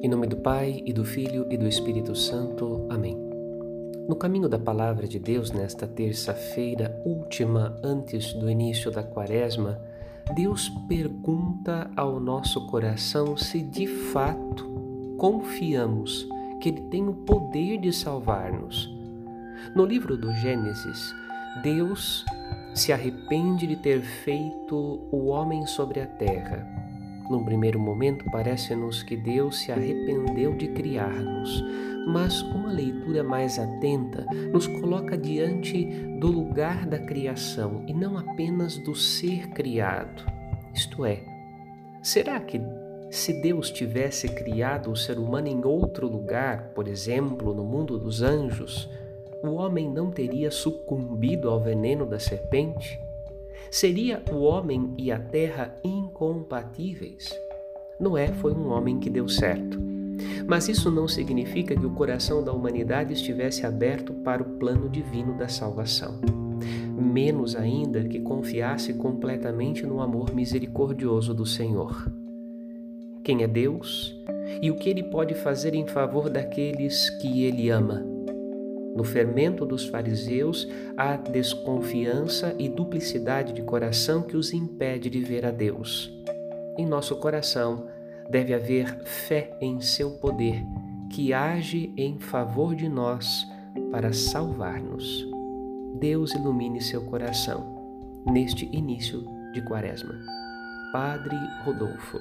Em nome do Pai, e do Filho e do Espírito Santo. Amém. No caminho da Palavra de Deus, nesta terça-feira última antes do início da Quaresma, Deus pergunta ao nosso coração se de fato confiamos que Ele tem o poder de salvar-nos. No livro do Gênesis, Deus se arrepende de ter feito o homem sobre a terra. Num primeiro momento, parece-nos que Deus se arrependeu de criar-nos, mas uma leitura mais atenta nos coloca diante do lugar da criação e não apenas do ser criado. Isto é, será que se Deus tivesse criado o ser humano em outro lugar, por exemplo, no mundo dos anjos, o homem não teria sucumbido ao veneno da serpente? Seria o homem e a terra incompatíveis? Noé foi um homem que deu certo. Mas isso não significa que o coração da humanidade estivesse aberto para o plano divino da salvação. Menos ainda que confiasse completamente no amor misericordioso do Senhor. Quem é Deus e o que ele pode fazer em favor daqueles que ele ama? No fermento dos fariseus há desconfiança e duplicidade de coração que os impede de ver a Deus. Em nosso coração deve haver fé em seu poder, que age em favor de nós para salvar-nos. Deus ilumine seu coração neste início de Quaresma. Padre Rodolfo.